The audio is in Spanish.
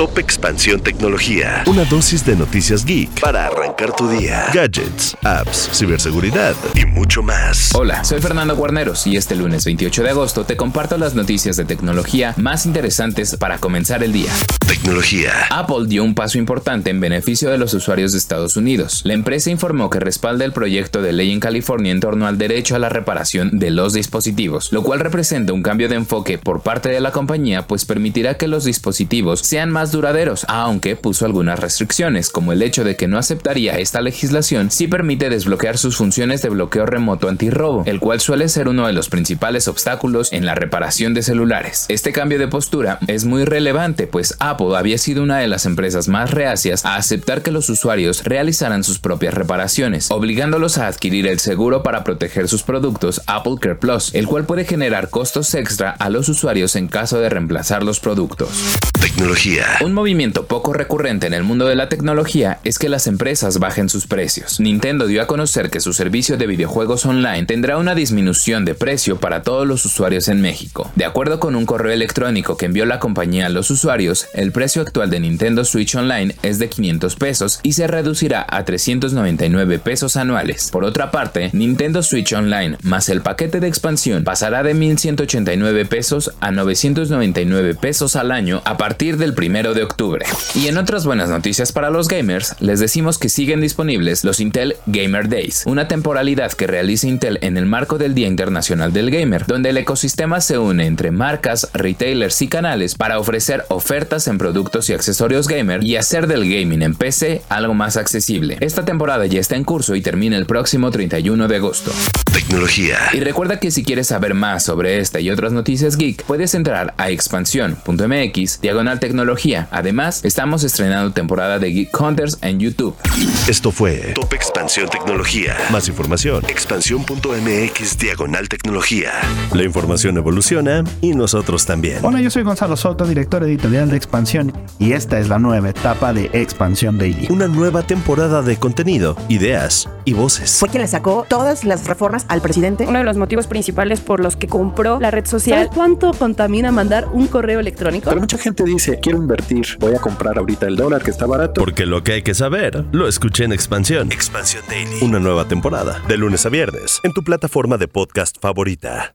Top Expansión Tecnología. Una dosis de noticias geek para arrancar tu día. Gadgets, apps, ciberseguridad y mucho más. Hola, soy Fernando Guarneros y este lunes 28 de agosto te comparto las noticias de tecnología más interesantes para comenzar el día. Tecnología. Apple dio un paso importante en beneficio de los usuarios de Estados Unidos. La empresa informó que respalda el proyecto de ley en California en torno al derecho a la reparación de los dispositivos, lo cual representa un cambio de enfoque por parte de la compañía, pues permitirá que los dispositivos sean más duraderos, aunque puso algunas restricciones, como el hecho de que no aceptaría esta legislación si permite desbloquear sus funciones de bloqueo remoto antirrobo, el cual suele ser uno de los principales obstáculos en la reparación de celulares. Este cambio de postura es muy relevante, pues Apple había sido una de las empresas más reacias a aceptar que los usuarios realizaran sus propias reparaciones, obligándolos a adquirir el seguro para proteger sus productos Apple Care Plus, el cual puede generar costos extra a los usuarios en caso de reemplazar los productos. Tecnología. Un movimiento poco recurrente en el mundo de la tecnología es que las empresas bajen sus precios. Nintendo dio a conocer que su servicio de videojuegos online tendrá una disminución de precio para todos los usuarios en México. De acuerdo con un correo electrónico que envió la compañía a los usuarios, el precio actual de Nintendo Switch Online es de 500 pesos y se reducirá a 399 pesos anuales. Por otra parte, Nintendo Switch Online más el paquete de expansión pasará de 1189 pesos a 999 pesos al año a partir del 1 de octubre. Y en otras buenas noticias para los gamers, les decimos que siguen disponibles los Intel Gamer Days, una temporalidad que realiza Intel en el marco del Día Internacional del Gamer, donde el ecosistema se une entre marcas, retailers y canales para ofrecer ofertas en productos y accesorios gamer y hacer del gaming en PC algo más accesible. Esta temporada ya está en curso y termina el próximo 31 de agosto. Tecnología. Y recuerda que si quieres saber más sobre esta y otras noticias geek, puedes entrar a expansión.mx diagonal tecnología. Además, estamos estrenando temporada de Geek Hunters en YouTube. Esto fue Top Expansión Tecnología. Más información. Expansión.mx diagonal tecnología. La información evoluciona y nosotros también. Hola, yo soy Gonzalo Soto, director editorial de Expansión, y esta es la nueva etapa de Expansión Daily. Una nueva temporada de contenido, ideas y voces. Fue quien le sacó todas las reformas al presidente. Uno de los motivos principales por los que compró la red social. ¿Sabes cuánto contamina mandar un correo electrónico? Pero mucha gente dice, quiero invertir, voy a comprar ahorita el dólar que está barato. Porque lo que hay que saber, lo escuché en Expansión. Expansión Daily. Una nueva temporada, de lunes a viernes, en tu plataforma de podcast favorita.